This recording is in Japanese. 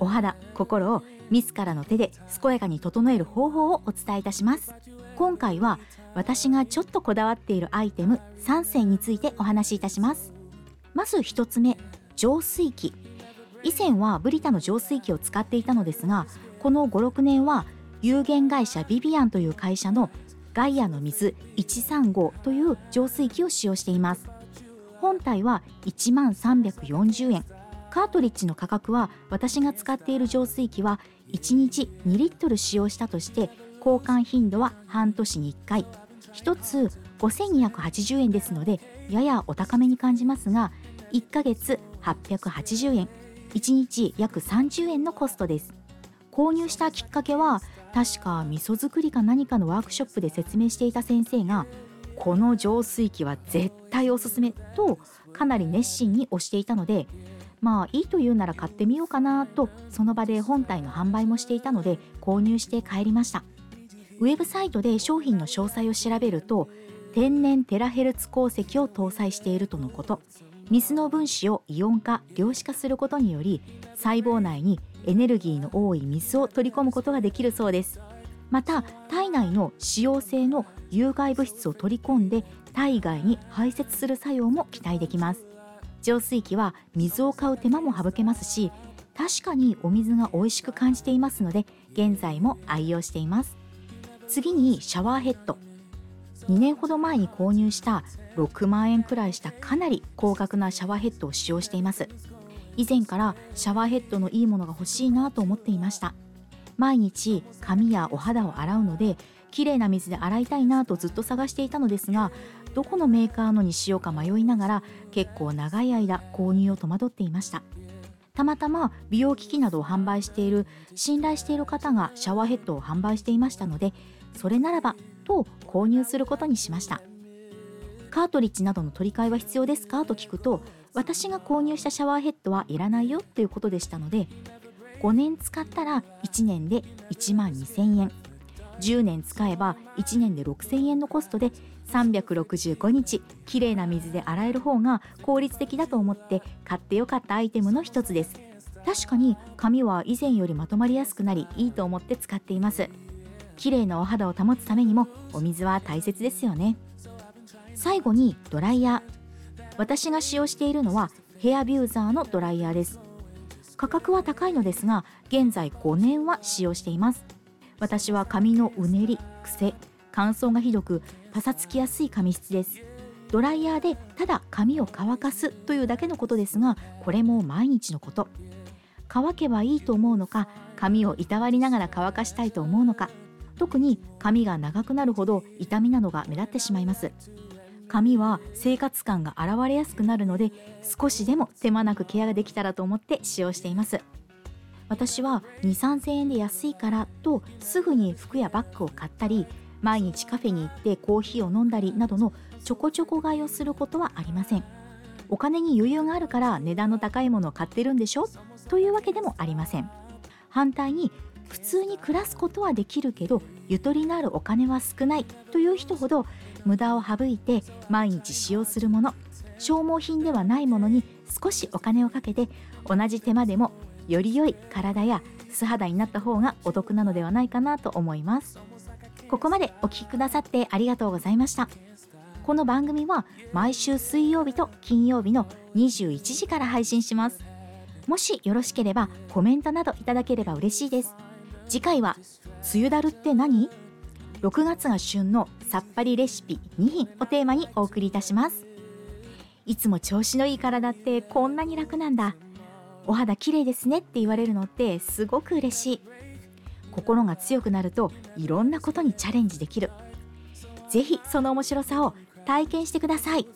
お肌心を自らの手で健やかに整える方法をお伝えいたします。今回は私がちょっとこだわっているアイテム3選についてお話しいたします。まず1つ目浄水器。以前はブリタの浄水器を使っていたのですがこの56年は有限会社ビビアンという会社のガイアの水135という浄水器を使用しています。本体は1万340円。カートリッジの価格は私が使っている浄水器は1日2リットル使用したとして交換頻度は半年に1回。1つ5280円ですのでややお高めに感じますが1ヶ月880円。1日約30円のコストです。購入したきっかけは確か味噌作りか何かのワークショップで説明していた先生がこの浄水器は絶対おすすめとかなり熱心に推していたのでまあいいと言うなら買ってみようかなとその場で本体の販売もしていたので購入して帰りました。ウェブサイトで商品の詳細を調べると天然テラヘルツ鉱石を搭載しているとのこと。水の分子をイオン化量子化することにより細胞内にエネルギーの多い水を取り込むことができるそうです。また体内の使用性の有害物質を取り込んで体外に排泄する作用も期待できます。浄水器は水を買う手間も省けますし確かにお水が美味しく感じていますので現在も愛用しています。次にシャワーヘッド。2年ほど前に購入した6万円くらいしたかなり高額なシャワーヘッドを使用しています。以前からシャワーヘッドのいいものが欲しいなと思っていました。毎日髪やお肌を洗うので綺麗な水で洗いたいなとずっと探していたのですがどこのメーカーのにしようか迷いながら結構長い間購入を戸惑っていました。たまたま美容機器などを販売している信頼している方がシャワーヘッドを販売していましたのでそれならばと購入することにしました。カートリッジなどの取り替えは必要ですか？と聞くと私が購入したシャワーヘッドはいらないよということでしたので5年使ったら1年で1万2000円。10年使えば1年で6000円のコストで365日きれいな水で洗える方が効率的だと思って買ってよかったアイテムの一つです。確かに髪は以前よりまとまりやすくなりいいと思って使っています。綺麗なお肌を保つためにもお水は大切ですよね。最後にドライヤー。私が使用しているのはヘアビューザーのドライヤーです。価格は高いのですが現在5年は使用しています。私は髪のうねり癖乾燥がひどくパサつきやすい髪質です。ドライヤーでただ髪を乾かすというだけのことですがこれも毎日のこと。乾けばいいと思うのか髪をいたわりながら乾かしたいと思うのか。特に髪が長くなるほど痛みなどが目立ってしまいます。髪は生活感が現れやすくなるので少しでも手間なくケアができたらと思って使用しています。私は2 3 0 0 0円で安いからとすぐに服やバッグを買ったり毎日カフェに行ってコーヒーを飲んだりなどのちょこちょこ買いをすることはありません。お金に余裕があるから値段の高いものを買ってるんでしょ？というわけでもありません。反対に普通に暮らすことはできるけどゆとりのあるお金は少ない。という人ほど無駄を省いて毎日使用するもの消耗品ではないものに少しお金をかけて同じ手間でもより良い体や素肌になった方がお得なのではないかなと思います。ここまでお聴きくださってありがとうございました。この番組は毎週水曜日と金曜日の21時から配信します。もしよろしければコメントなどいただければ嬉しいです。次回は梅雨だるって何？6月が旬のさっぱりレシピ2品をテーマにお送りいたします。いつも調子のいい体ってこんなに楽なんだ。お肌綺麗ですねって言われるのってすごく嬉しい心が強くなるといろんなことにチャレンジできるぜひその面白さを体験してください。